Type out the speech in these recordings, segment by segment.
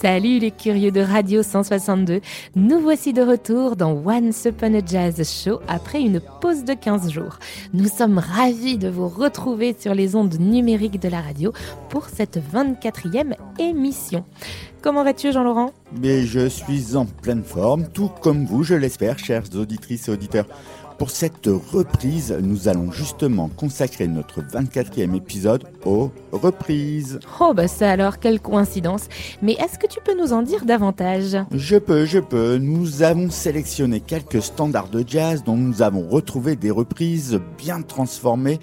Salut les curieux de Radio 162, nous voici de retour dans Once Upon a Jazz Show après une pause de 15 jours. Nous sommes ravis de vous retrouver sur les ondes numériques de la radio pour cette 24e émission. Comment vas-tu Jean-Laurent? Mais je suis en pleine forme, tout comme vous, je l'espère, chères auditrices et auditeurs. Pour cette reprise, nous allons justement consacrer notre 24e épisode aux reprises. Oh bah ça alors, quelle coïncidence. Mais est-ce que tu peux nous en dire davantage? Je peux, je peux. Nous avons sélectionné quelques standards de jazz dont nous avons retrouvé des reprises bien transformées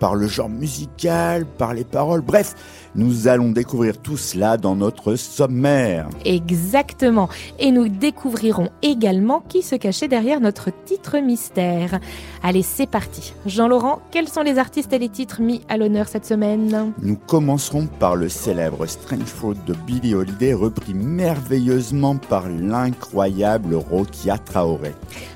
par le genre musical, par les paroles, bref, nous allons découvrir tout cela dans notre sommaire. Exactement. Et nous découvrirons également qui se cachait derrière notre titre mystère. Allez, c'est parti. Jean-Laurent, quels sont les artistes et les titres mis à l'honneur cette semaine? Nous commencerons par le célèbre Strange Fruit de Billie Holiday, repris merveilleusement par l'incroyable Rokia Traoré.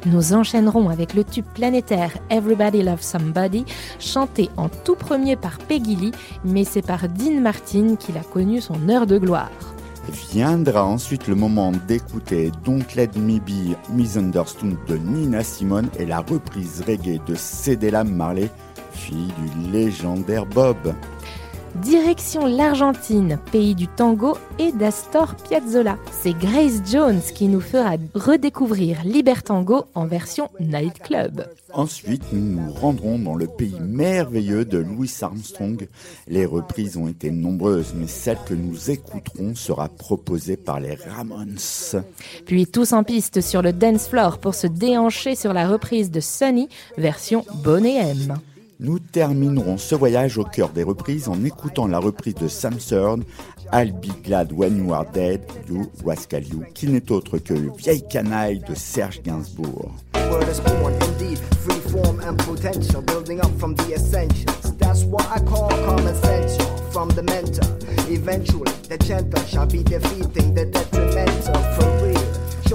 Nous enchaînerons avec le tube planétaire Everybody Loves Somebody, chanté en tout premier par Peggy Lee, mais c'est par Dean Qu'il a connu son heure de gloire. Viendra ensuite le moment d'écouter Don't Let Me Be Misunderstood de Nina Simone et la reprise reggae de Cédella Marley, fille du légendaire Bob. Direction l'Argentine, pays du tango et d'Astor Piazzolla. C'est Grace Jones qui nous fera redécouvrir Libertango en version nightclub. Ensuite, nous nous rendrons dans le pays merveilleux de Louis Armstrong. Les reprises ont été nombreuses, mais celle que nous écouterons sera proposée par les Ramones. Puis tous en piste sur le dance floor pour se déhancher sur la reprise de Sunny, version Bonnet M. Nous terminerons ce voyage au cœur des reprises en écoutant la reprise de Sam Thurn, I'll Be Glad When You Are Dead, You Rascal You, qui n'est autre que le vieil canaille de Serge Gainsbourg.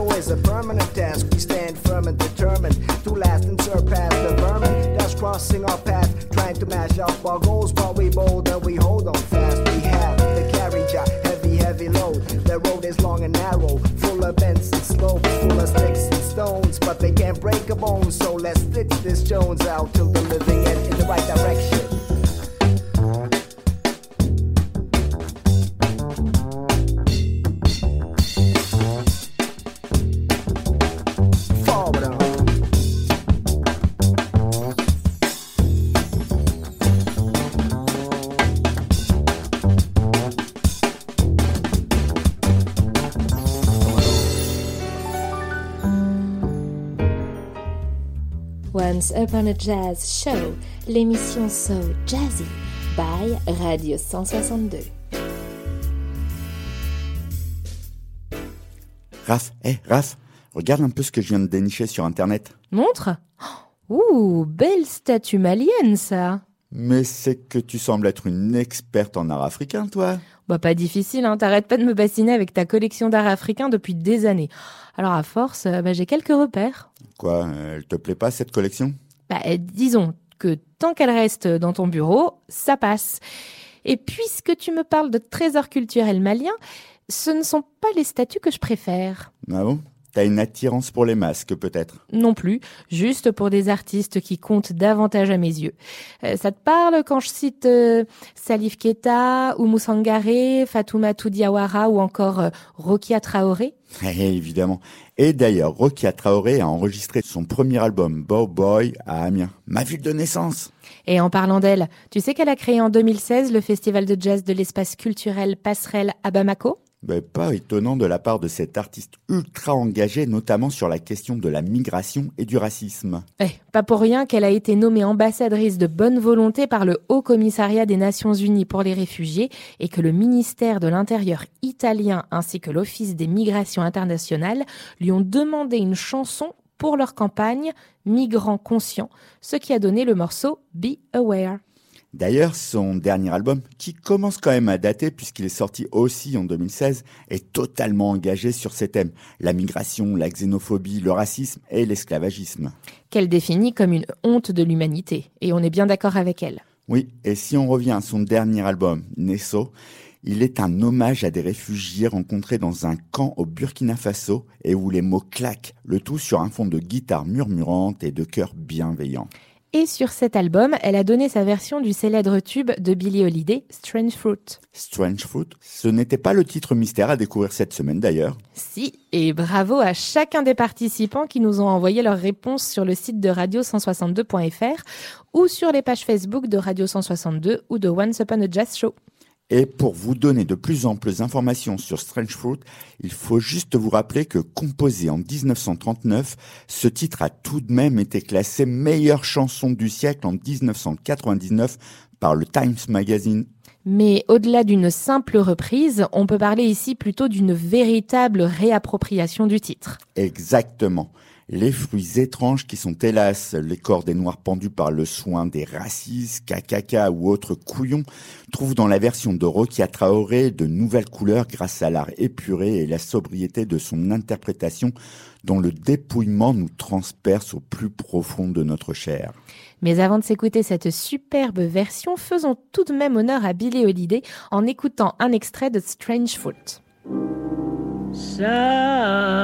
Is a permanent task. We stand firm and determined to last and surpass the vermin that's crossing our path trying to mash up our goals but we bold and we hold on fast. We have the carriage a heavy heavy load. The road is long and narrow full of bends and slopes full of sticks and stones but they can't break a bone. So let's stitch this jones out till the living end in the right direction Once Upon a Jazz Show, l'émission So Jazzy by Radio 162. Raph, hé, Raph, regarde un peu ce que je viens de dénicher sur Internet. Montre Ouh, belle statue malienne ça Mais c'est que tu sembles être une experte en art africain, toi. Bah pas difficile, hein, t'arrêtes pas de me bassiner avec ta collection d'art africain depuis des années. Alors à force, euh, bah, j'ai quelques repères. Quoi, euh, elle te plaît pas cette collection? Bah, disons que tant qu'elle reste dans ton bureau, ça passe. Et puisque tu me parles de trésors culturels maliens, ce ne sont pas les statues que je préfère. Ah bon? T'as une attirance pour les masques, peut-être? Non plus, juste pour des artistes qui comptent davantage à mes yeux. Euh, ça te parle quand je cite euh, Salif Keita, Oumou Sangaré, Fatoumata Diawara ou encore euh, Rokia Traoré? Eh, Évidemment. Et d'ailleurs, Rokia Traoré a enregistré son premier album, Bow Boy, à Amiens, ma ville de naissance. Et en parlant d'elle, tu sais qu'elle a créé en 2016 le festival de jazz de l'espace culturel Passerelle à Bamako? Pas étonnant de la part de cet artiste ultra engagé, notamment sur la question de la migration et du racisme. Eh, pas pour rien qu'elle a été nommée ambassadrice de bonne volonté par le Haut Commissariat des Nations Unies pour les réfugiés et que le ministère de l'Intérieur italien ainsi que l'Office des migrations internationales lui ont demandé une chanson pour leur campagne Migrants conscients, ce qui a donné le morceau Be Aware. D'ailleurs, son dernier album, qui commence quand même à dater puisqu'il est sorti aussi en 2016, est totalement engagé sur ces thèmes, la migration, la xénophobie, le racisme et l'esclavagisme. Qu'elle définit comme une honte de l'humanité, et on est bien d'accord avec elle. Oui, et si on revient à son dernier album, Nesso, il est un hommage à des réfugiés rencontrés dans un camp au Burkina Faso et où les mots claquent, le tout sur un fond de guitare murmurante et de chœur bienveillant. Et sur cet album, elle a donné sa version du célèbre tube de Billie Holiday, Strange Fruit. Strange Fruit, ce n'était pas le titre mystère à découvrir cette semaine d'ailleurs. Si, et bravo à chacun des participants qui nous ont envoyé leurs réponses sur le site de radio162.fr ou sur les pages Facebook de Radio 162 ou de Once Upon a Jazz Show. Et pour vous donner de plus amples informations sur Strange Fruit, il faut juste vous rappeler que composé en 1939, ce titre a tout de même été classé meilleure chanson du siècle en 1999 par le Times Magazine. Mais au-delà d'une simple reprise, on peut parler ici plutôt d'une véritable réappropriation du titre. Exactement les fruits étranges qui sont hélas les corps des noirs pendus par le soin des racistes, kakaka ou autres couillons, trouvent dans la version de Rokia Traoré de nouvelles couleurs grâce à l'art épuré et la sobriété de son interprétation dont le dépouillement nous transperce au plus profond de notre chair. Mais avant de s'écouter cette superbe version, faisons tout de même honneur à Billy Holiday en écoutant un extrait de Strange Foot. Southern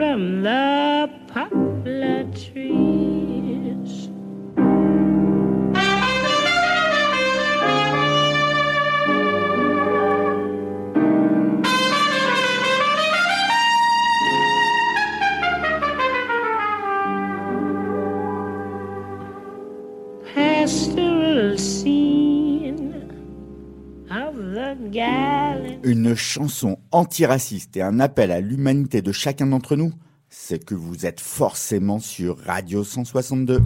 from the poplar trees. Une chanson antiraciste et un appel à l'humanité de chacun d'entre nous, c'est que vous êtes forcément sur Radio 162.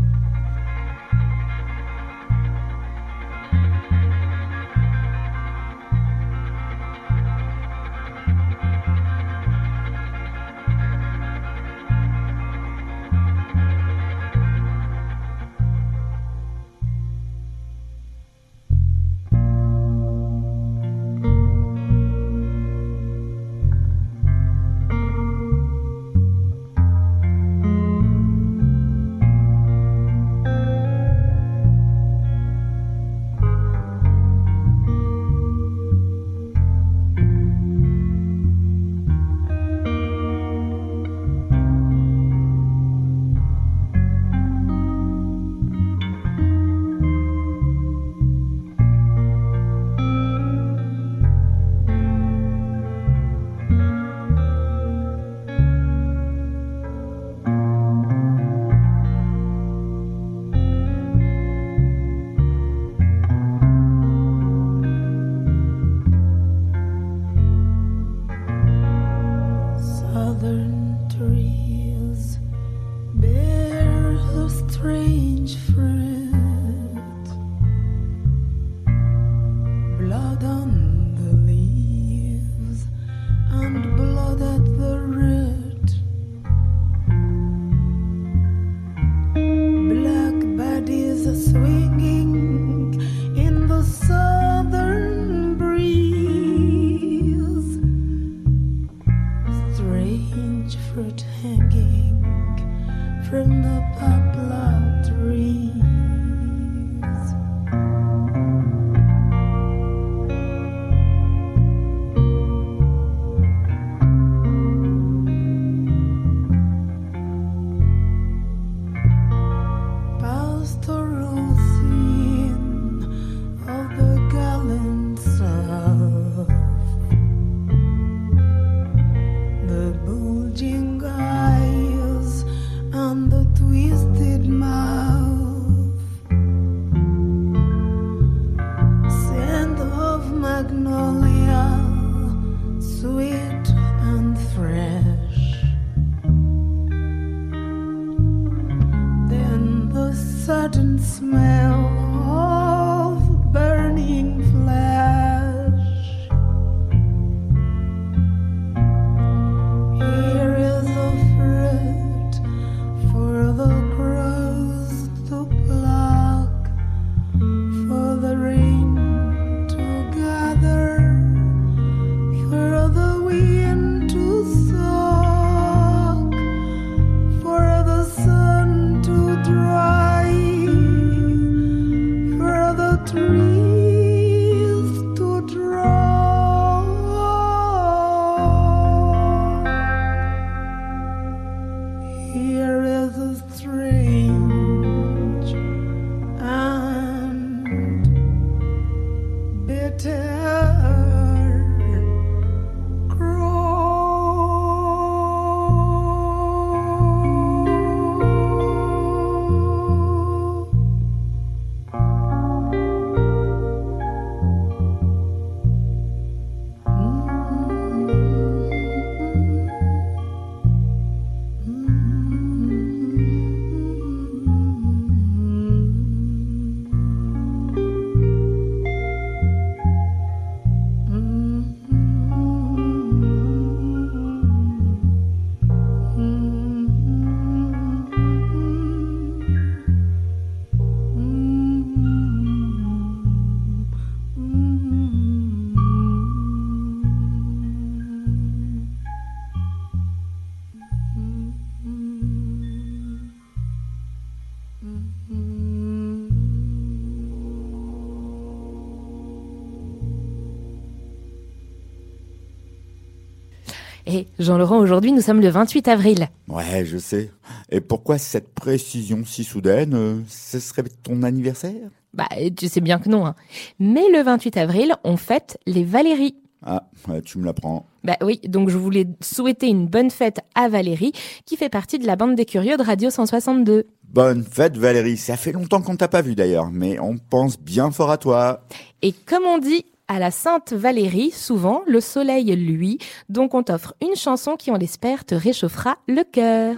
Jean-Laurent, aujourd'hui, nous sommes le 28 avril. Ouais, je sais. Et pourquoi cette précision si soudaine euh, Ce serait ton anniversaire? Bah, tu sais bien que non. hein. Mais le 28 avril, on fête les Valéries. Ah, ouais, tu me l'apprends. Bah oui, donc je voulais souhaiter une bonne fête à Valérie, qui fait partie de la bande des curieux de Radio 162. Bonne fête Valérie, ça fait longtemps qu'on t'a pas vu d'ailleurs, mais on pense bien fort à toi. Et comme on dit à la Sainte Valérie, souvent, le soleil, lui, donc on t'offre une chanson qui, on l'espère, te réchauffera le cœur.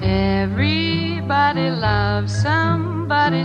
Everybody loves somebody.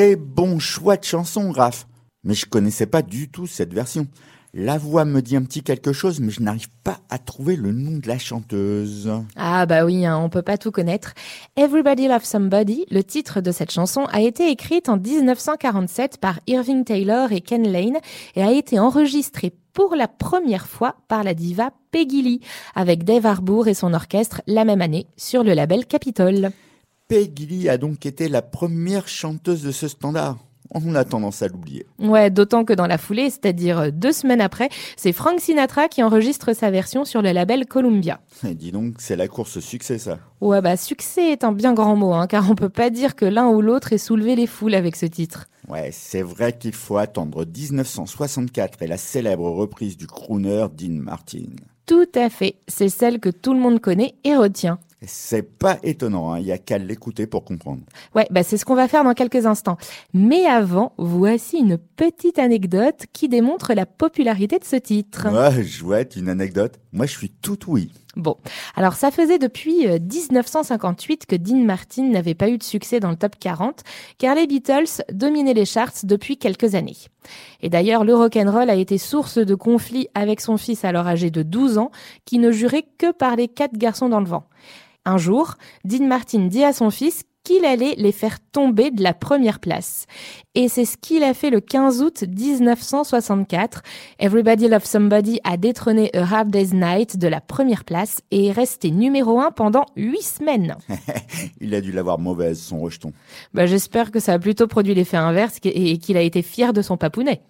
Très bon choix de chanson, Raph. Mais je connaissais pas du tout cette version. La voix me dit un petit quelque chose, mais je n'arrive pas à trouver le nom de la chanteuse. Ah bah oui, hein, on peut pas tout connaître. Everybody Loves Somebody, le titre de cette chanson, a été écrite en 1947 par Irving Taylor et Ken Lane et a été enregistrée pour la première fois par la diva Peggy Lee, avec Dave Harbour et son orchestre la même année sur le label Capitol. Peggy Lee a donc été la première chanteuse de ce standard. On a tendance à l'oublier. Ouais, d'autant que dans la foulée, c'est-à-dire deux semaines après, c'est Frank Sinatra qui enregistre sa version sur le label Columbia. Et dis donc, c'est la course au succès, ça. Ouais, bah succès est un bien grand mot, hein, car on peut pas dire que l'un ou l'autre ait soulevé les foules avec ce titre. Ouais, c'est vrai qu'il faut attendre 1964 et la célèbre reprise du crooner Dean Martin. Tout à fait, c'est celle que tout le monde connaît et retient. C'est pas étonnant, il y a qu'à l'écouter pour comprendre. Ouais, bah c'est ce qu'on va faire dans quelques instants. Mais avant, voici une petite anecdote qui démontre la popularité de ce titre. Ouais, chouette, une anecdote. Moi, je suis tout oui. Bon, alors ça faisait depuis euh, 1958 que Dean Martin n'avait pas eu de succès dans le top 40, car les Beatles dominaient les charts depuis quelques années. Et d'ailleurs, le rock'n'roll a été source de conflits avec son fils alors âgé de 12 ans, qui ne jurait que par les quatre garçons dans le vent. Un jour, Dean Martin dit à son fils qu'il allait les faire tomber de la première place. Et c'est ce qu'il a fait le 15 août 1964. Everybody Loves Somebody a détrôné A Hard Day's Night de la première place et est resté numéro un pendant huit semaines. Il a dû l'avoir mauvaise, son rejeton. Bah, j'espère que ça a plutôt produit l'effet inverse et qu'il a été fier de son papounet.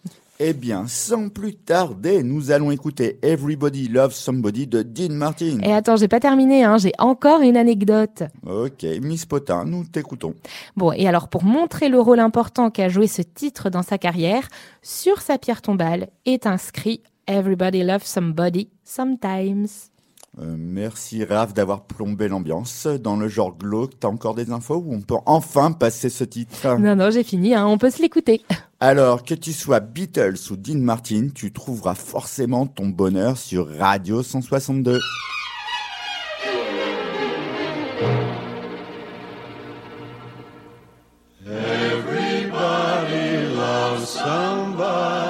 Eh bien, sans plus tarder, nous allons écouter Everybody Loves Somebody de Dean Martin. Et attends, j'ai pas terminé, hein, j'ai encore une anecdote. Ok, Miss Potin, nous t'écoutons. Bon, et alors pour montrer le rôle important qu'a joué ce titre dans sa carrière, sur sa pierre tombale est inscrit Everybody Loves Somebody Sometimes. Euh, merci Raph d'avoir plombé l'ambiance. Dans le genre glauque, t'as encore des infos où on peut enfin passer ce titre? Non, non, j'ai fini, hein, on peut se l'écouter. Alors, que tu sois Beatles ou Dean Martin, tu trouveras forcément ton bonheur sur Radio 162. Everybody loves somebody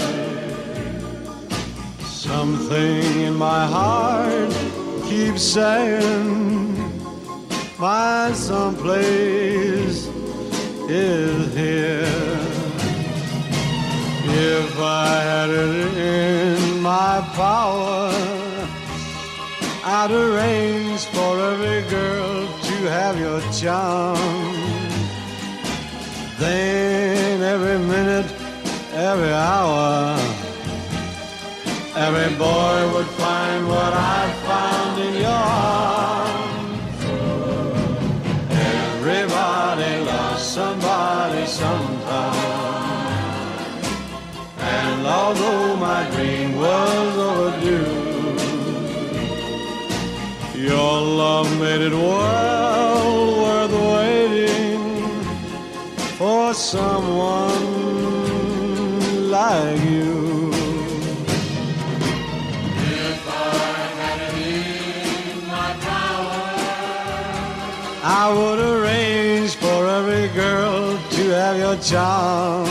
Something in my heart keeps saying my someplace is here. If I had it in my power, I'd arrange for every girl to have your charm. Then every minute, every hour, every boy would find what I found in your arms. Everybody loves somebody sometime. And although my dream was overdue, your love made it well worth waiting for someone I would arrange for every girl to have your charm.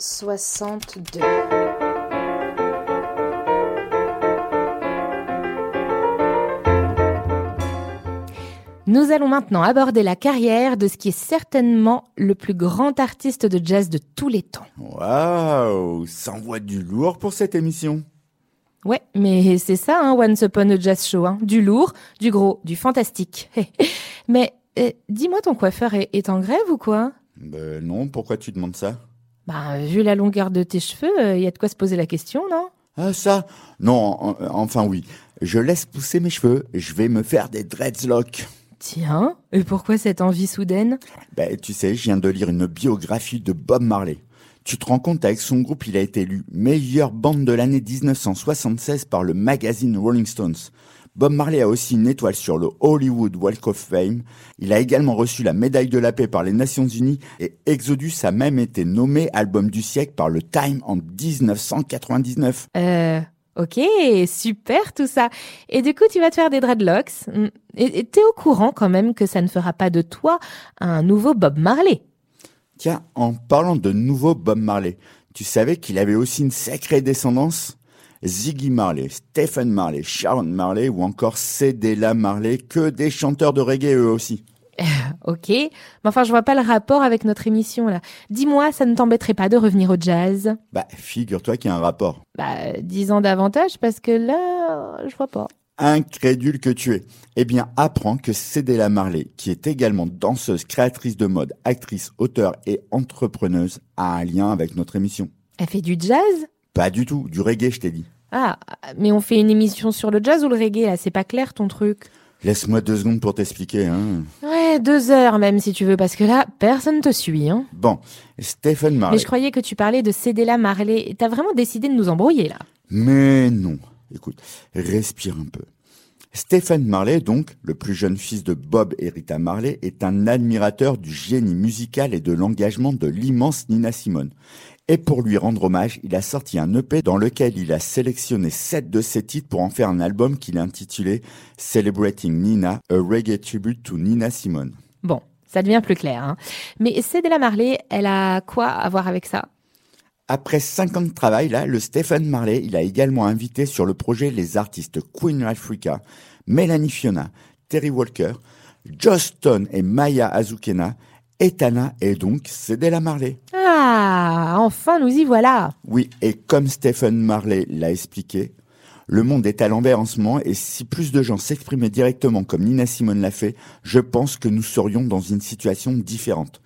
162. Nous allons maintenant aborder la carrière de ce qui est certainement le plus grand artiste de jazz de tous les temps. Waouh, ça envoie du lourd pour cette émission. Ouais, mais c'est ça, hein, Once Upon a Jazz Show. Hein. Du lourd, du gros, du fantastique. mais euh, dis-moi, ton coiffeur est, est en grève ou quoi? Ben non, pourquoi tu demandes ça? Bah, vu la longueur de tes cheveux, il y a de quoi se poser la question, non? Ah ça Non, en- enfin oui. Je laisse pousser mes cheveux, je vais me faire des dreadlocks. Tiens, et pourquoi cette envie soudaine? Ben, tu sais, je viens de lire une biographie de Bob Marley. Tu te rends compte, avec son groupe, il a été élu meilleure bande de l'année 1976 par le magazine Rolling Stones. Bob Marley a aussi une étoile sur le Hollywood Walk of Fame. Il a également reçu la médaille de la paix par les Nations Unies et Exodus a même été nommé album du siècle par le Time en 1999. Euh, ok, super tout ça. Et du coup, tu vas te faire des dreadlocks. Mm. Et et t'es au courant quand même que ça ne fera pas de toi un nouveau Bob Marley. Tiens, en parlant de nouveau Bob Marley, tu savais qu'il avait aussi une sacrée descendance? Ziggy Marley, Stephen Marley, Sharon Marley ou encore Cédella Marley, que des chanteurs de reggae eux aussi. Ok, mais enfin je vois pas le rapport avec notre émission là. Dis-moi, ça ne t'embêterait pas de revenir au jazz? Bah, figure-toi qu'il y a un rapport. Bah, dix ans davantage parce que là, je vois pas. Incrédule que tu es. Eh bien, apprends que Cédella Marley, qui est également danseuse, créatrice de mode, actrice, auteure et entrepreneuse, a un lien avec notre émission. Elle fait du jazz? Pas du tout, du reggae, je t'ai dit. Ah, mais on fait une émission sur le jazz ou le reggae là? C'est pas clair ton truc Laisse-moi deux secondes pour t'expliquer. Hein. Ouais, deux heures même si tu veux, parce que là, personne te suit. Hein. Bon, Stephen Mais Marley. je croyais que tu parlais de Cédella Marley. T'as vraiment décidé de nous embrouiller là? Mais non. Écoute, respire un peu. Stephen Marley, donc, le plus jeune fils de Bob et Rita Marley, est un admirateur du génie musical et de l'engagement de l'immense Nina Simone. Et pour lui rendre hommage, il a sorti un EP dans lequel il a sélectionné sept de ses titres pour en faire un album qu'il a intitulé Celebrating Nina, a reggae tribute to Nina Simone. Bon, ça devient plus clair. Hein. Mais Cédella Marley, elle a quoi à voir avec ça? Après cinq ans de travail, là, le Stephen Marley, il a également invité sur le projet les artistes Queen Africa, Melanie Fiona, Terry Walker, Stone et Maya Azukena, Etana et donc Cédella Marley. Ah, enfin nous y voilà Oui, et comme Stephen Marley l'a expliqué, le monde est à l'envers en ce moment et si plus de gens s'exprimaient directement comme Nina Simone l'a fait, je pense que nous serions dans une situation différente.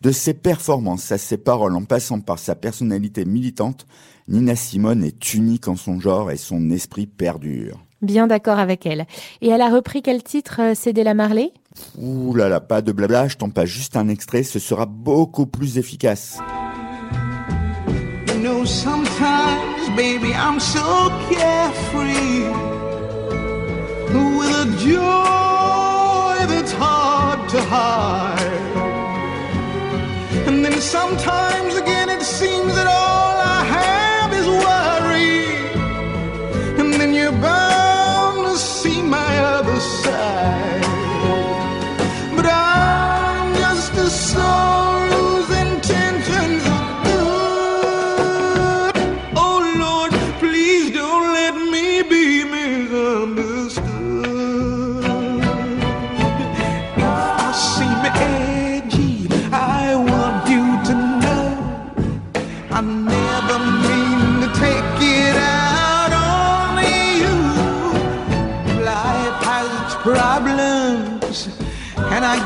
De ses performances à ses paroles en passant par sa personnalité militante, Nina Simone est unique en son genre et son esprit perdure. Bien d'accord avec elle. Et elle a repris quel titre, euh, Cédella Marley? Ouh là là, pas de blabla, je t'en passe juste un extrait, ce sera beaucoup plus efficace. You know, sometimes, baby, I'm so carefree with a joy that's hard to hide. And then sometimes again, it seems that all I have is worry. And then you're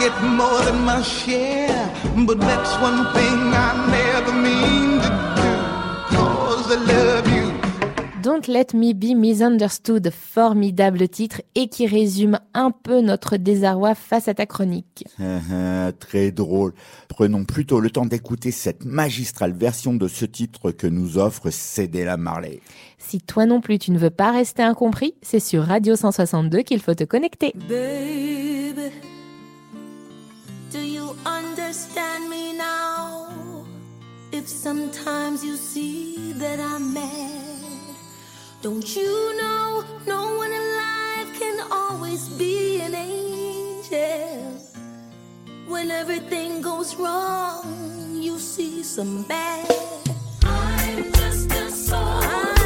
get more than my share. But that's one thing I never mean to do, cause I love you. Don't Let Me Be Misunderstood, formidable titre et qui résume un peu notre désarroi face à ta chronique. Très drôle. Prenons plutôt le temps d'écouter cette magistrale version de ce titre que nous offre Cédella Marley. Si toi non plus tu ne veux pas rester incompris, c'est sur Radio 162 qu'il faut te connecter. Baby, understand me now? If sometimes you see that I'm mad, don't you know no one alive can always be an angel? When everything goes wrong, you see some bad. I'm just a soul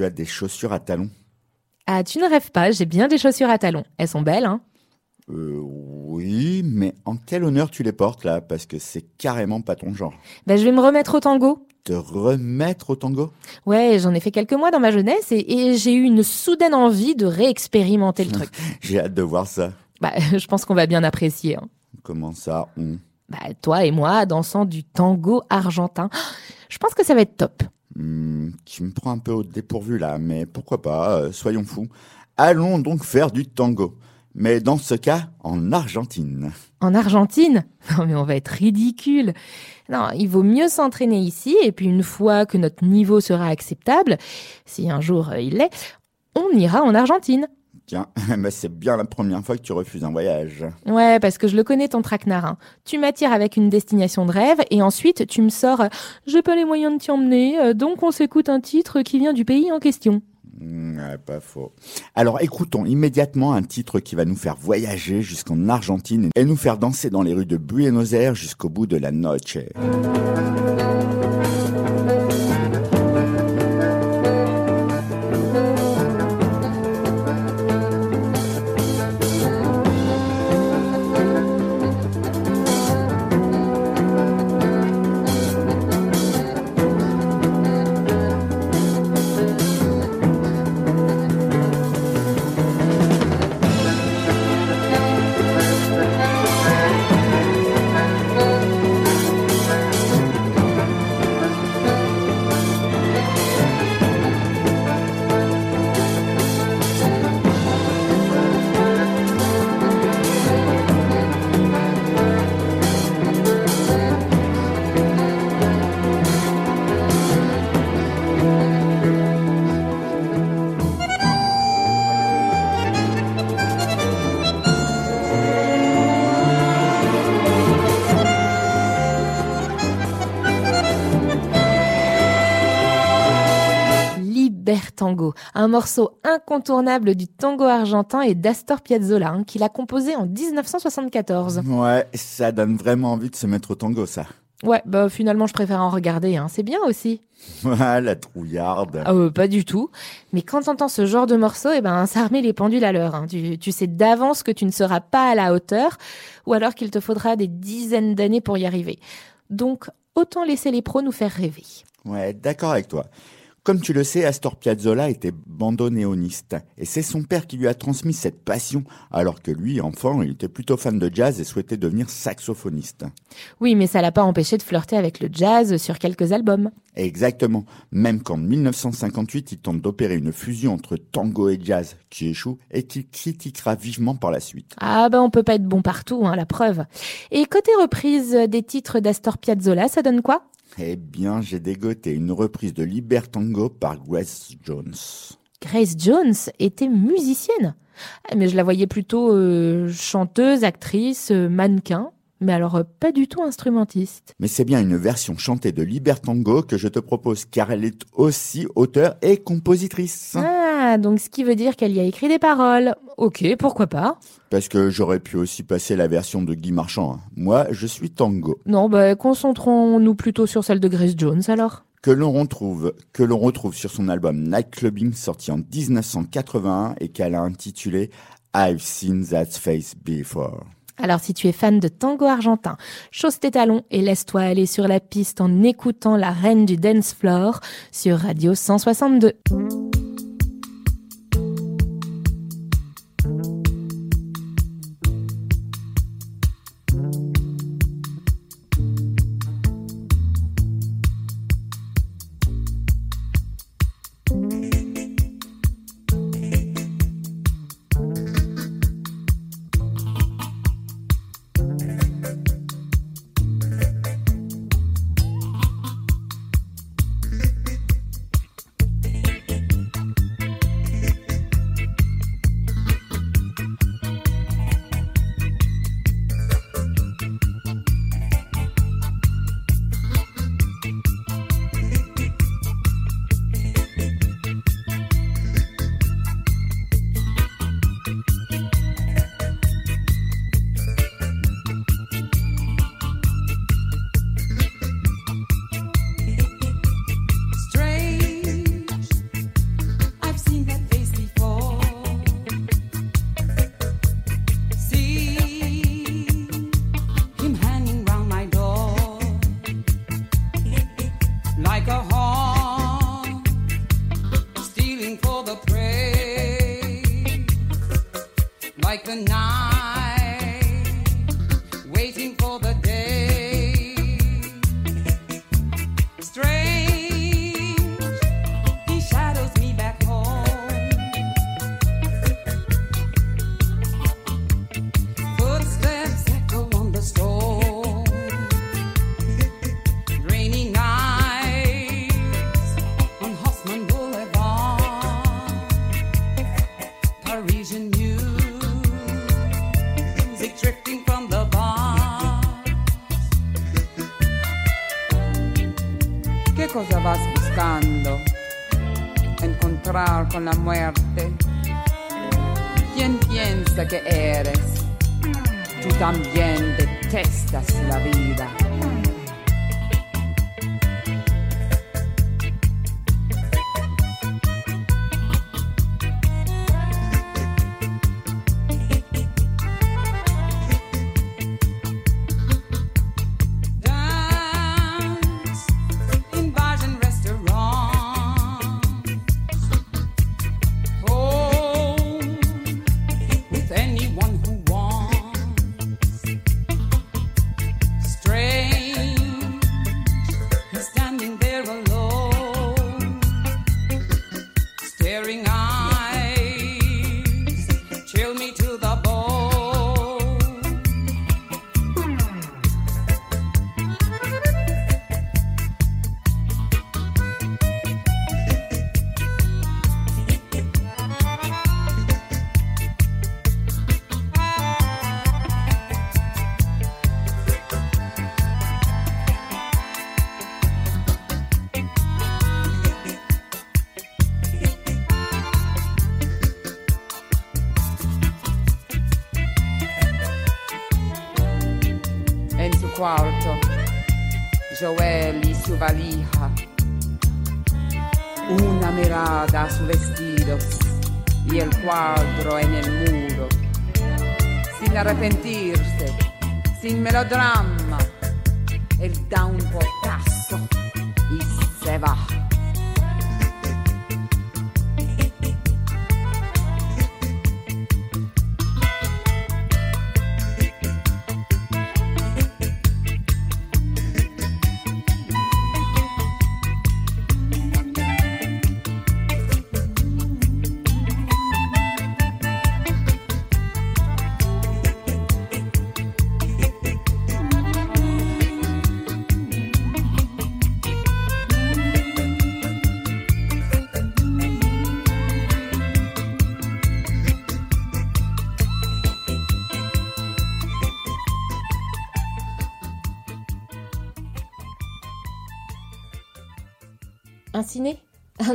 tu as des chaussures à talons Ah, tu ne rêves pas, j'ai bien des chaussures à talons. Elles sont belles, hein Euh, oui, mais en quel honneur tu les portes là? Parce que c'est carrément pas ton genre. Ben, je vais me remettre au tango. Te remettre au tango? Ouais, j'en ai fait quelques mois dans ma jeunesse et, et j'ai eu une soudaine envie de réexpérimenter le truc. J'ai hâte de voir ça. Bah, je pense qu'on va bien apprécier. hein. Comment ça on? Bah, toi et moi, dansant du tango argentin. Je pense que ça va être top. Hmm, Tu me prends un peu au dépourvu là, mais pourquoi pas, euh, soyons fous. Allons donc faire du tango. Mais dans ce cas, en Argentine. En Argentine? Non mais on va être ridicule. Non, il vaut mieux s'entraîner ici et puis une fois que notre niveau sera acceptable, si un jour euh, il l'est, on ira en Argentine. Tiens, mais c'est bien la première fois que tu refuses un voyage. Ouais, parce que je le connais ton traquenard. hein. Tu m'attires avec une destination de rêve et ensuite tu me sors euh, j'ai pas les moyens de t'y emmener, euh, donc on s'écoute un titre qui vient du pays en question. Hmm, ouais, pas faux. Alors écoutons immédiatement un titre qui va nous faire voyager jusqu'en Argentine et nous faire danser dans les rues de Buenos Aires jusqu'au bout de la noche. Libertango, un morceau incontournable du tango argentin et d'Astor Piazzolla, hein, qu'il a composé en 1974. Ouais, ça donne vraiment envie de se mettre au tango, ça. Ouais, bah finalement je préfère en regarder, hein. c'est bien aussi. Ah, la trouillarde. Ah, euh, pas du tout. Mais quand t'entends ce genre de morceau, eh ben, ça remet les pendules à l'heure. hein. Tu, tu sais d'avance que tu ne seras pas à la hauteur, ou alors qu'il te faudra des dizaines d'années pour y arriver. Donc, autant laisser les pros nous faire rêver. Ouais, d'accord avec toi. Comme tu le sais, Astor Piazzolla était bandoneoniste, et c'est son père qui lui a transmis cette passion, alors que lui, enfant, il était plutôt fan de jazz et souhaitait devenir saxophoniste. Oui, mais ça l'a pas empêché de flirter avec le jazz sur quelques albums. Exactement, même qu'en 1958, il tente d'opérer une fusion entre tango et jazz, qui échoue et qu'il critiquera vivement par la suite. Ah ben on peut pas être bon partout, hein, la preuve. Et côté reprise des titres d'Astor Piazzolla, ça donne quoi? Eh bien, j'ai dégoté une reprise de Libertango par Grace Jones. Grace Jones était musicienne. Ah, Mais je la voyais plutôt euh, chanteuse, actrice, euh, mannequin. Mais alors euh, pas du tout instrumentiste. Mais c'est bien une version chantée de Libertango que je te propose, car elle est aussi auteure et compositrice. Ah, donc ce qui veut dire qu'elle y a écrit des paroles. Ok, pourquoi pas Parce que j'aurais pu aussi passer la version de Guy Marchand. hein. Moi, je suis tango. Non, bah concentrons-nous plutôt sur celle de Grace Jones alors. Que l'on retrouve, que l'on retrouve sur son album Nightclubbing sorti en 1981 et qu'elle a intitulé I've Seen That Face Before. Alors si tu es fan de tango argentin, chausse tes talons et laisse-toi aller sur la piste en écoutant la reine du dance floor sur Radio 162. Con la muerte. ¿Quién piensa que eres? Tú también detestas la vida.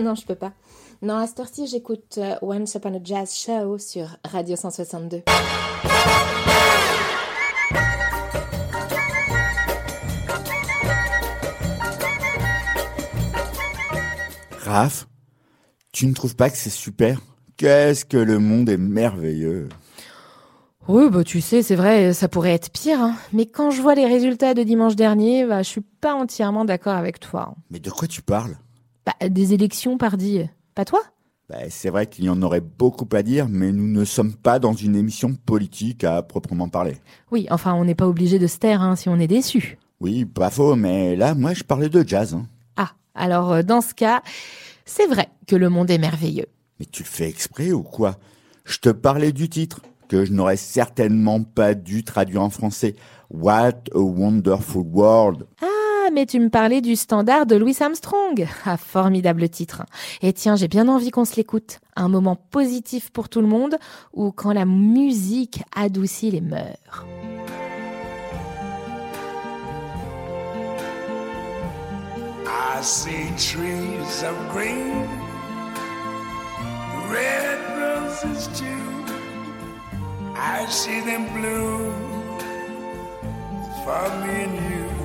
Non, je peux pas. Non, à cette heure-ci, j'écoute euh, Once Upon a Jazz Show sur Radio 162. Raph, tu ne trouves pas que c'est super? Qu'est-ce que le monde est merveilleux? Oui, bah tu sais, c'est vrai, ça pourrait être pire. hein. Mais quand je vois les résultats de dimanche dernier, bah, je suis pas entièrement d'accord avec toi. Mais de quoi tu parles? Bah, des élections, pardi. Pas toi? Bah, C'est vrai qu'il y en aurait beaucoup à dire, mais nous ne sommes pas dans une émission politique à proprement parler. Oui, enfin, on n'est pas obligé de se taire hein, si on est déçu. Oui, pas faux, mais là, moi, je parlais de jazz. hein. Ah, alors euh, dans ce cas, c'est vrai que le monde est merveilleux. Mais tu le fais exprès ou quoi? Je te parlais du titre, que je n'aurais certainement pas dû traduire en français. What a Wonderful World. Ah, mais tu me parlais du standard de Louis Armstrong. Ah, formidable titre. Et tiens, j'ai bien envie qu'on se l'écoute. Un moment positif pour tout le monde ou quand la musique adoucit les mœurs. I see trees of green, red roses too. I see them bloom for me and you.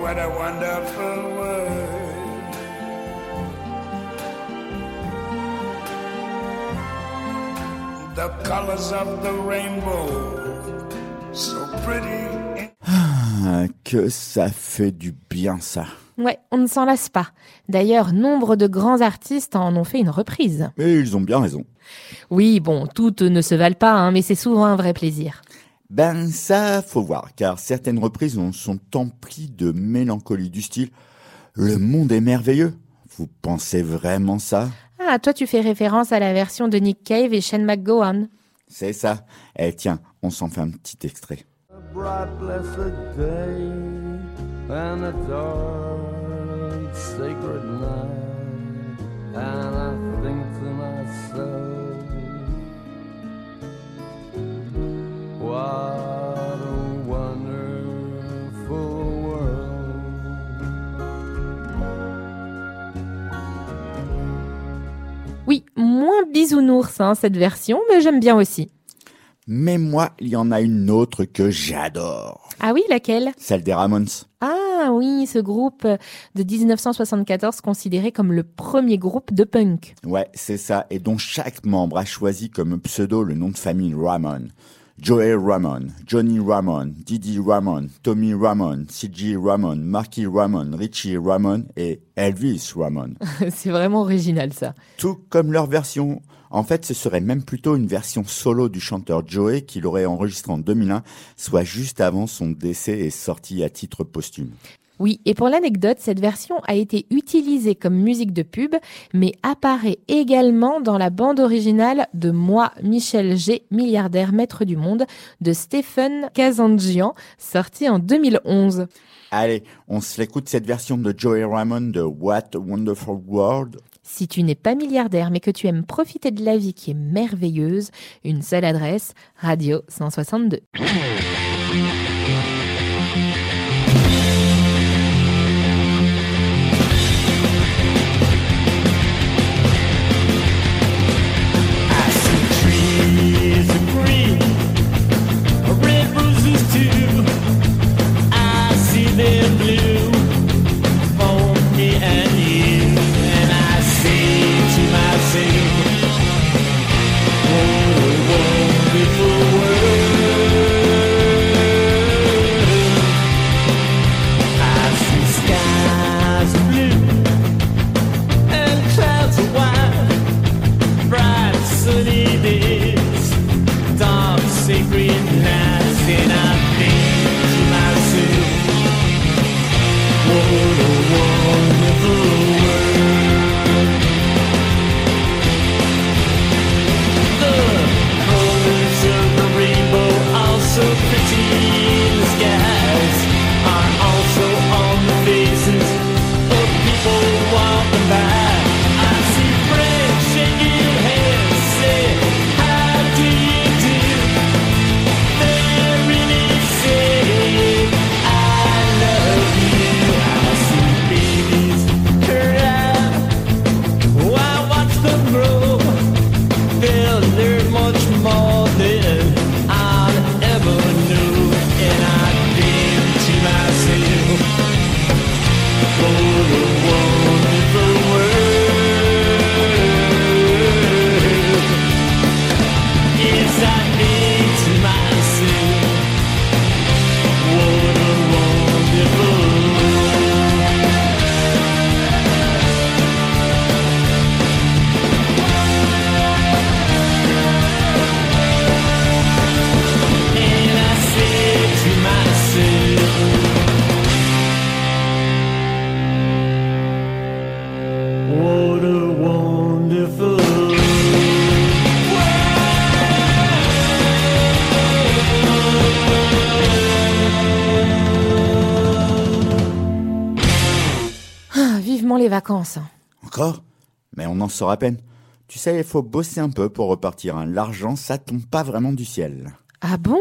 what a wonderful world. The colors of the rainbow, so pretty. Ah, que ça fait du bien ça. Ouais, on ne s'en lasse pas. D'ailleurs, nombre de grands artistes en ont fait une reprise. Et ils ont bien raison. Oui, bon, toutes ne se valent pas, hein, mais c'est souvent un vrai plaisir. Ben ça, faut voir, car certaines reprises sont emplies de mélancolie du style « Le monde est merveilleux ». Vous pensez vraiment ça? Ah, toi tu fais référence à la version de Nick Cave et Shane McGowan. C'est ça. Eh tiens, on s'en fait un petit extrait. A what a wonderful world. Oui, moins bisounours hein, cette version, mais j'aime bien aussi. Mais moi, il y en a une autre que j'adore. Ah oui, laquelle? Celle des Ramones. Ah oui, ce groupe de 1974 considéré comme le premier groupe de punk. Ouais, c'est ça, et dont chaque membre a choisi comme pseudo le nom de famille Ramon. Joey Ramon, Johnny Ramon, Didi Ramon, Tommy Ramon, C.G. Ramon, Marky Ramon, Richie Ramon et Elvis Ramon. C'est vraiment original ça. Tout comme leur version. En fait, ce serait même plutôt une version solo du chanteur Joey qu'il aurait enregistré en 2001, soit juste avant son décès et sorti à titre posthume. Oui, et pour l'anecdote, cette version a été utilisée comme musique de pub, mais apparaît également dans la bande originale de Moi, Michel G, milliardaire maître du monde, de Stephen Kazanjian, sorti en 2011. Allez, on se l'écoute cette version de Joey Ramon de What a Wonderful World. Si tu n'es pas milliardaire mais que tu aimes profiter de la vie qui est merveilleuse, une seule adresse, Radio 162. Sort à peine. Tu sais, il faut bosser un peu pour repartir. hein. L'argent, ça tombe pas vraiment du ciel. Ah bon?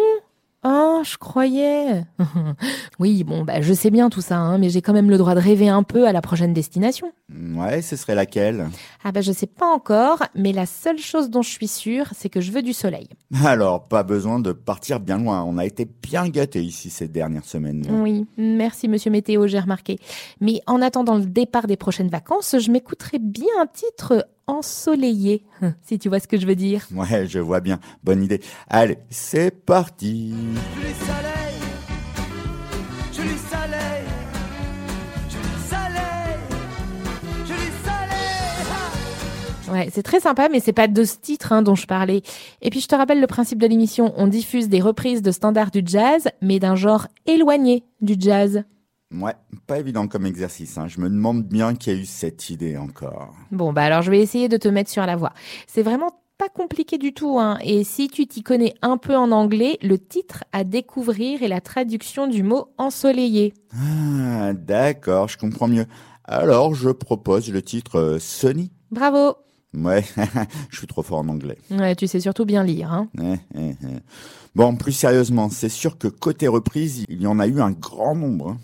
Oh, je croyais. oui, bon, bah, je sais bien tout ça, hein, mais j'ai quand même le droit de rêver un peu à la prochaine destination. Ouais, ce serait laquelle? Ah bah je sais pas encore, mais la seule chose dont je suis sûre, c'est que je veux du soleil. Alors, pas besoin de partir bien loin. On a été bien gâtés ici ces dernières semaines. Oui, merci Monsieur Météo, j'ai remarqué. Mais en attendant le départ des prochaines vacances, je m'écouterais bien un titre ensoleillé, si tu vois ce que je veux dire. Ouais, je vois bien. Bonne idée. Allez, c'est parti. Joli Ouais, c'est très sympa, mais c'est pas de ce titre hein, dont je parlais. Et puis je te rappelle le principe de l'émission, on diffuse des reprises de standards du jazz, mais d'un genre éloigné du jazz. Ouais, pas évident comme exercice. Hein. Je me demande bien qui a eu cette idée encore. Bon, bah alors je vais essayer de te mettre sur la voie. C'est vraiment pas compliqué du tout, hein. Et si tu t'y connais un peu en anglais, le titre à découvrir est la traduction du mot ensoleillé. Ah, d'accord, je comprends mieux. Alors, je propose le titre euh, Sunny. Bravo! Ouais, je suis trop fort en anglais. Ouais, tu sais surtout bien lire, hein. Bon, plus sérieusement, c'est sûr que côté reprise, il y en a eu un grand nombre. hein.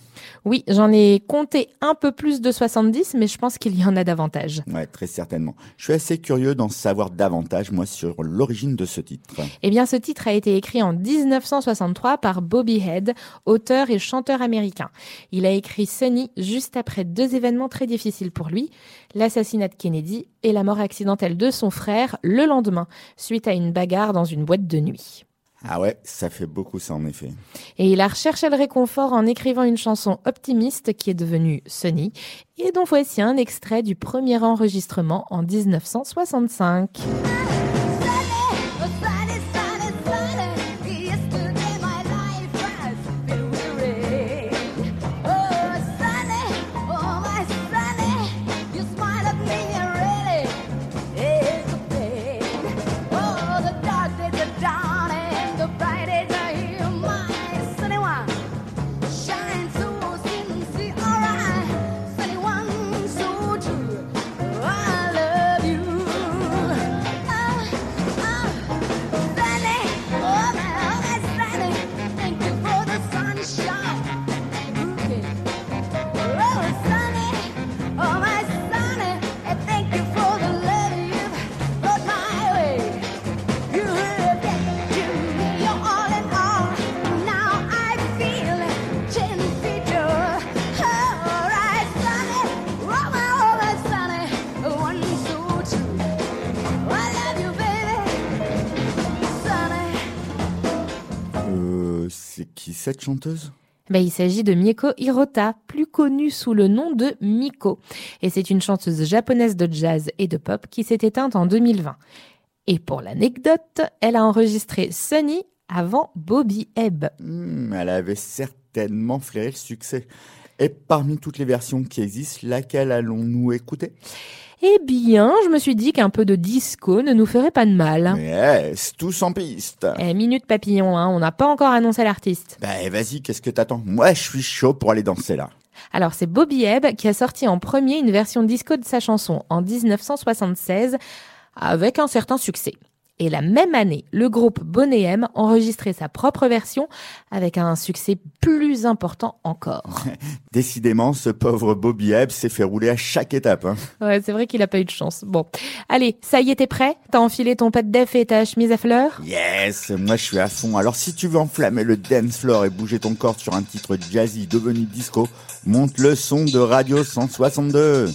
Oui, j'en ai compté un peu plus de 70, mais je pense qu'il y en a davantage. Ouais, très certainement. Je suis assez curieux d'en savoir davantage, moi, sur l'origine de ce titre. Eh bien, ce titre a été écrit en 1963 par Bobby Head, auteur et chanteur américain. Il a écrit Sunny juste après deux événements très difficiles pour lui, l'assassinat de Kennedy et la mort accidentelle de son frère le lendemain, suite à une bagarre dans une boîte de nuit. Ah ouais, ça fait beaucoup ça en effet. Et il a recherché le réconfort en écrivant une chanson optimiste qui est devenue Sunny, et dont voici un extrait du premier enregistrement en 1965. Cette chanteuse? Ben, il s'agit de Mieko Hirota, plus connue sous le nom de Miko. Et c'est une chanteuse japonaise de jazz et de pop qui s'est éteinte en 2020. Et pour l'anecdote, elle a enregistré Sunny avant Bobby Ebb. Hmm, Elle avait certainement flairé le succès. Et parmi toutes les versions qui existent, laquelle allons-nous écouter? Eh bien, je me suis dit qu'un peu de disco ne nous ferait pas de mal. Mais eh, c'est tous en piste. Eh, minute papillon, hein, on n'a pas encore annoncé l'artiste. Ben vas-y, qu'est-ce que t'attends? Moi, je suis chaud pour aller danser là. Alors c'est Bobby Ebb qui a sorti en premier une version disco de sa chanson en 1976 avec un certain succès. Et la même année, le groupe Bonnet M enregistrait sa propre version avec un succès plus important encore. Décidément, ce pauvre Bobby Ebb s'est fait rouler à chaque étape. hein. Ouais, c'est vrai qu'il a pas eu de chance. Bon, allez, ça y est, t'es prêt? T'as enfilé ton pas de def et ta chemise à fleurs? Yes, moi je suis à fond. Alors si tu veux enflammer le dance floor et bouger ton corps sur un titre jazzy devenu disco, monte le son de Radio 162.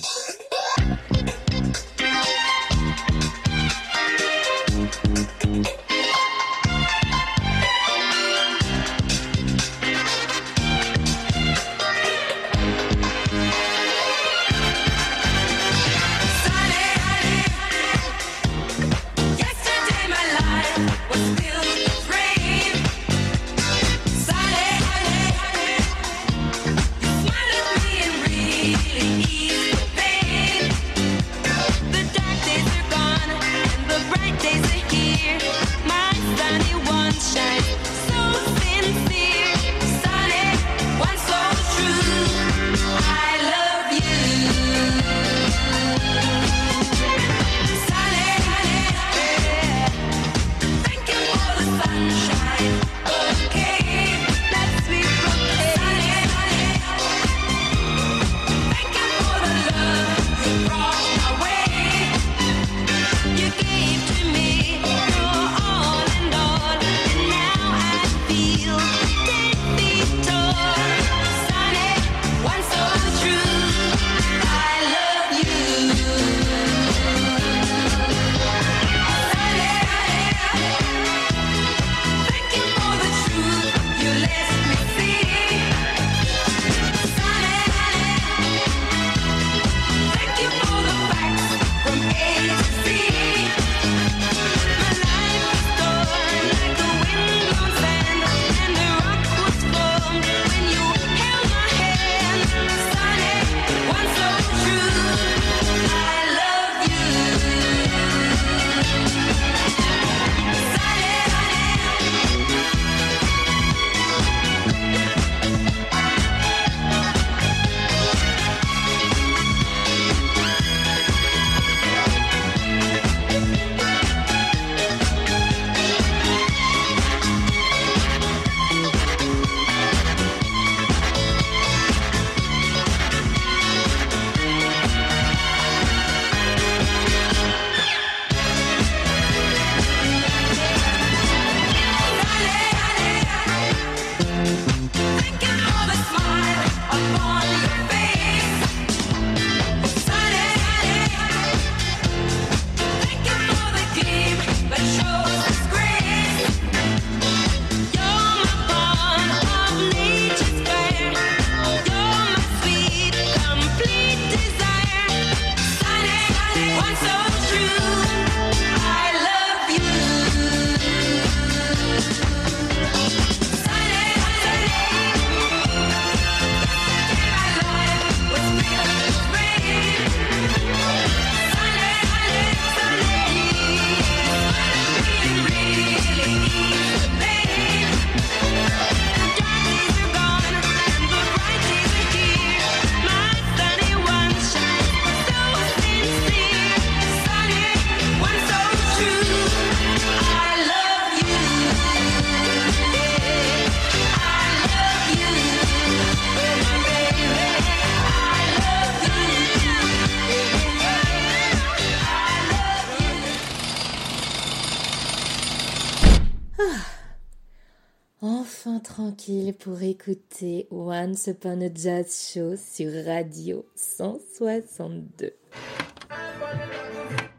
Pour écouter Once Upon a Jazz Show sur Radio 162.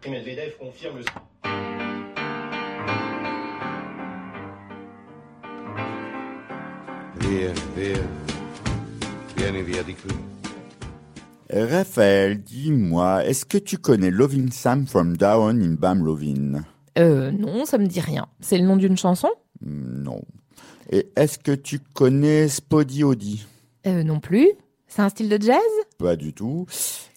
Medvedev confirme le... Via, via. Vieni via di qui. Raphaël, dis-moi, est-ce que tu connais Lovin' Sam from Down in Bam Lovin? Euh, non, ça me dit rien. C'est le nom d'une chanson? Non. Et est-ce que tu connais Spoddy Audi? Euh, non plus. C'est un style de jazz? Pas du tout.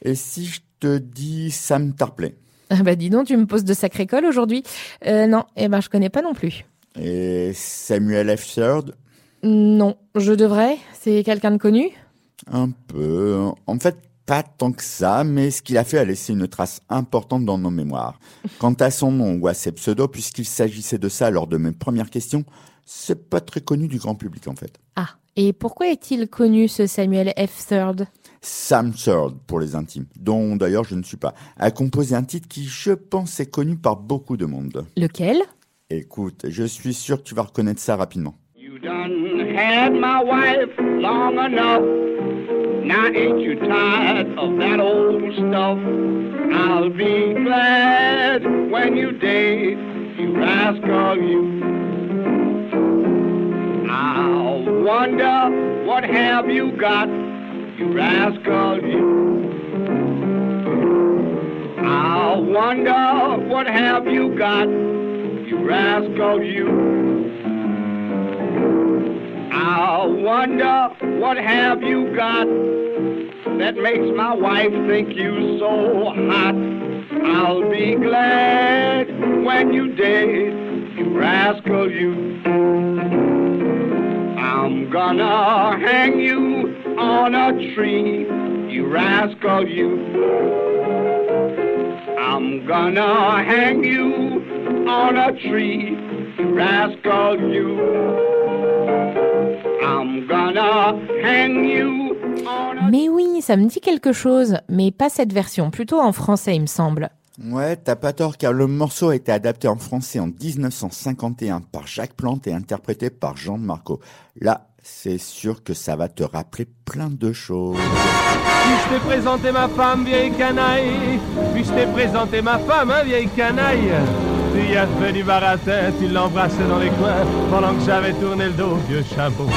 Et si je te dis Sam Tarpley? Ah Bah dis donc, tu me poses de sacrées colle aujourd'hui. Euh, non, eh ben je connais pas non plus. Et Samuel F. Third Non, je devrais. C'est quelqu'un de connu? Un peu. En fait, pas tant que ça, mais ce qu'il a fait a laissé une trace importante dans nos mémoires. Quant à son nom ou à ses pseudos, puisqu'il s'agissait de ça lors de mes premières questions, c'est pas très connu du grand public en fait. Ah, et pourquoi est-il connu ce Samuel F. Third? Sam Third pour les intimes, dont d'ailleurs je ne suis pas, a composé un titre qui, je pense, est connu par beaucoup de monde. Lequel? Écoute, je suis sûr que tu vas reconnaître ça rapidement. You done had my wife long enough. Now ain't you tired of that old stuff? I'll be glad when you date, you rascal you. I'll wonder what have you got, you rascal you. I'll wonder what have you got, you rascal you. I wonder what have you got that makes my wife think you so hot. I'll be glad when you date, you rascal you. I'm gonna hang you on a tree, you rascal you. I'm gonna hang you on a tree, you rascal you. I'm gonna hang you on a Mais oui, ça me dit quelque chose, mais pas cette version, plutôt en français, il me semble. Ouais, t'as pas tort car le morceau a été adapté en français en 1951 par Jacques Plante et interprété par Jean de Marco. Là, c'est sûr que ça va te rappeler plein de choses. Puis je t'ai présenté ma femme, vieille canaille. Puis je t'ai présenté ma femme, hein, vieille canaille. Tu y as fait du baratin, tu l'embrassais dans les coins pendant que j'avais tourné le dos, vieux chameau.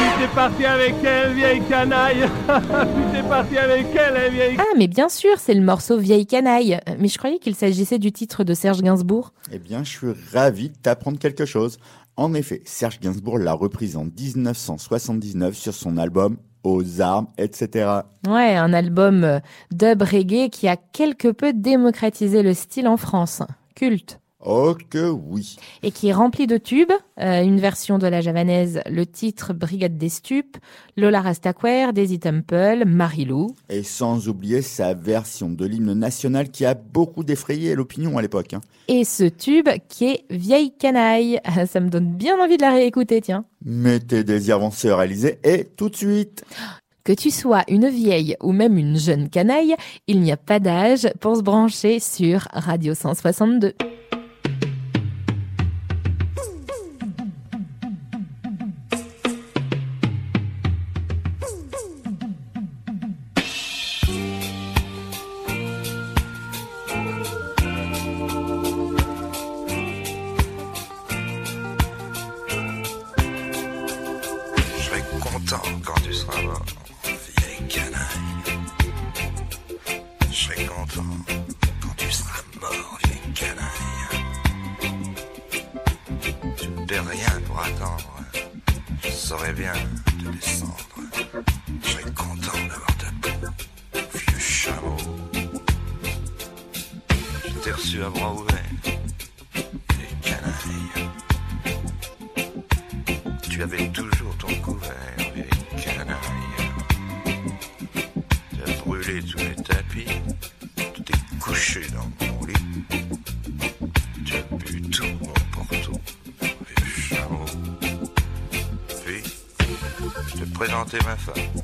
Puis t'es parti avec elle, vieille canaille. Puis t'es parti avec elle, hein, vieille Ah, mais bien sûr, c'est le morceau Vieille canaille. Mais je croyais qu'il s'agissait du titre de Serge Gainsbourg. Eh bien, je suis ravi de t'apprendre quelque chose. En effet, Serge Gainsbourg l'a reprise en 1979 sur son album Aux armes, etc. Ouais, un album euh, dub reggae qui a quelque peu démocratisé le style en France. Culte. Oh que oui. Et qui est rempli de tubes. Euh, une version de la javanaise, le titre Brigade des Stupes, Lola Rastaquer, Daisy Temple, Marilou. Et sans oublier sa version de l'hymne national qui a beaucoup défrayé l'opinion à l'époque. hein. Et ce tube qui est Vieille Canaille. Ça me donne bien envie de la réécouter, tiens. Désirs vont se réaliser et tout de suite. Que tu sois une vieille ou même une jeune canaille, il n'y a pas d'âge pour se brancher sur Radio 162. Brûlé tous les tapis. Tu t'es couché dans mon lit. Tu as bu tout mon porto, vieux. Puis, je t'ai présenté ma femme,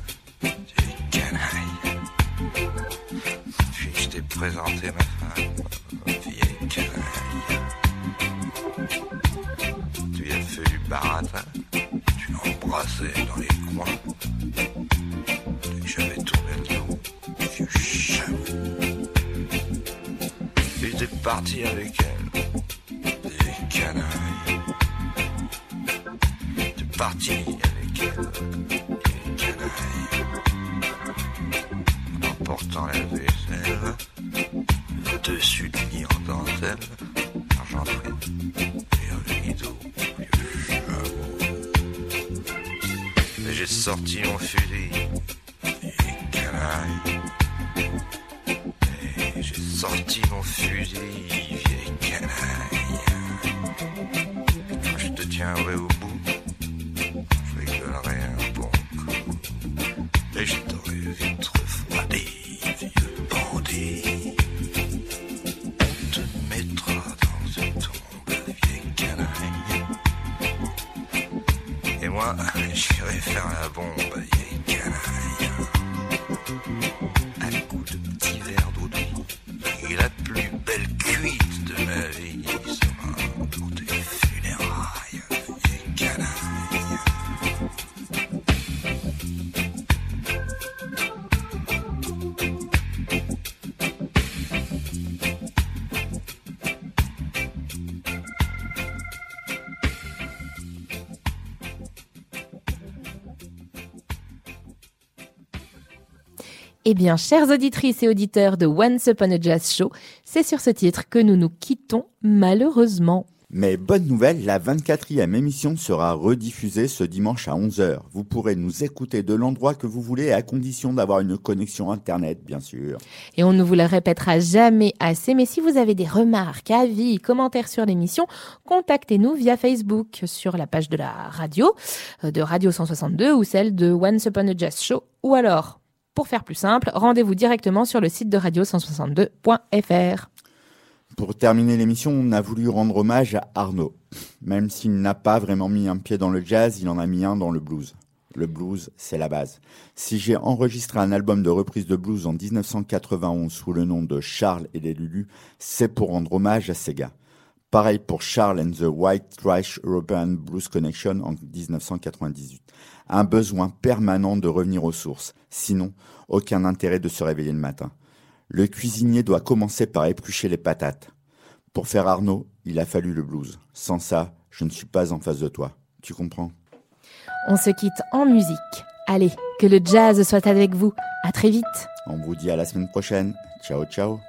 Eh bien, chères auditrices et auditeurs de Once Upon a Jazz Show, c'est sur ce titre que nous nous quittons malheureusement. Mais bonne nouvelle, la 24e émission sera rediffusée ce dimanche à 11h. Vous pourrez nous écouter de l'endroit que vous voulez à condition d'avoir une connexion Internet, bien sûr. Et on ne vous le répétera jamais assez, mais si vous avez des remarques, avis, commentaires sur l'émission, contactez-nous via Facebook sur la page de la radio, euh, de Radio 162 ou celle de Once Upon a Jazz Show, ou alors, pour faire plus simple, rendez-vous directement sur le site de radio162.fr. Pour terminer l'émission, on a voulu rendre hommage à Arnaud. Même s'il n'a pas vraiment mis un pied dans le jazz, il en a mis un dans le blues. Le blues, c'est la base. Si j'ai enregistré un album de reprise de blues en 1991 sous le nom de Charles et les Lulus, c'est pour rendre hommage à ces gars. Pareil pour Charles and the White Trash European Blues Connection en 1998. Un besoin permanent de revenir aux sources. Sinon, aucun intérêt de se réveiller le matin. Le cuisinier doit commencer par éplucher les patates. Pour faire Arnaud, il a fallu le blues. Sans ça, je ne suis pas en face de toi. Tu comprends? On se quitte en musique. Allez, que le jazz soit avec vous. À très vite. On vous dit à la semaine prochaine. Ciao, ciao.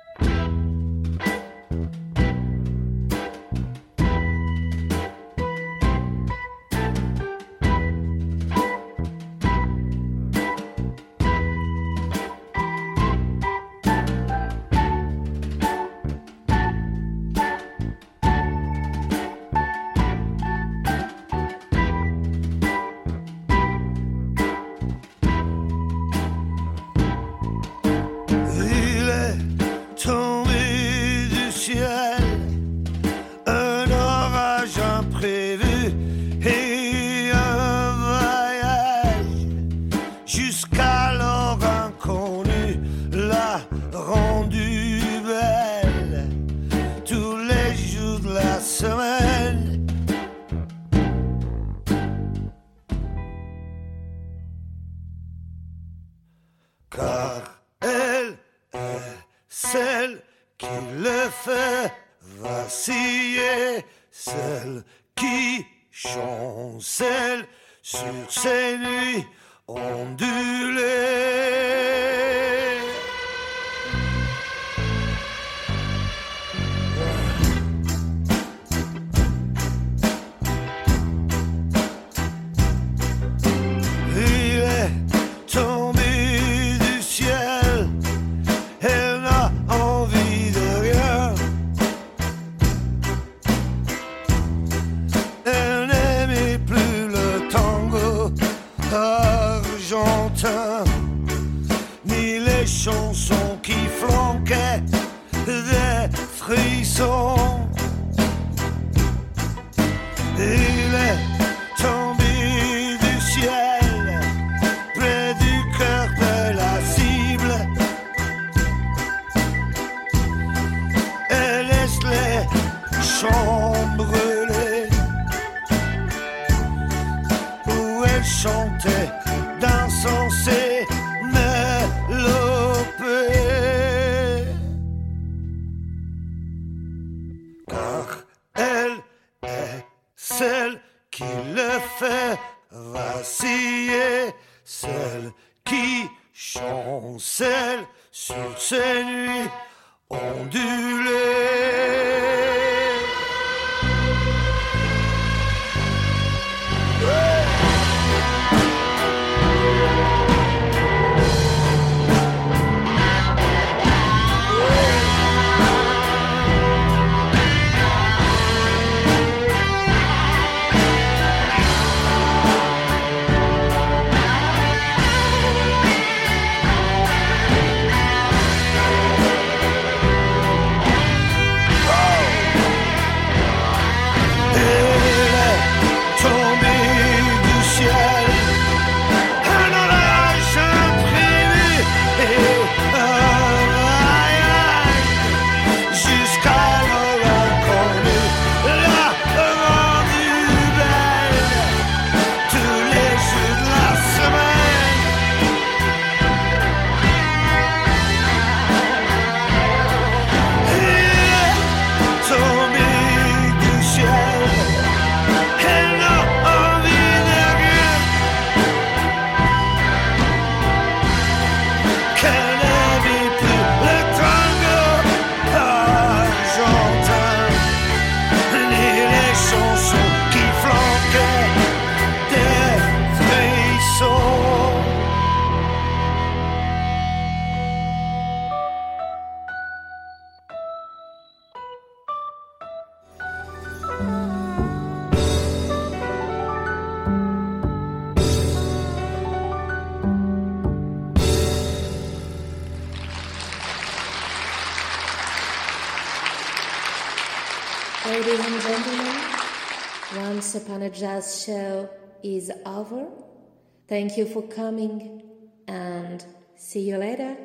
Krishna Jazz Show is over. Thank you for coming and see you later.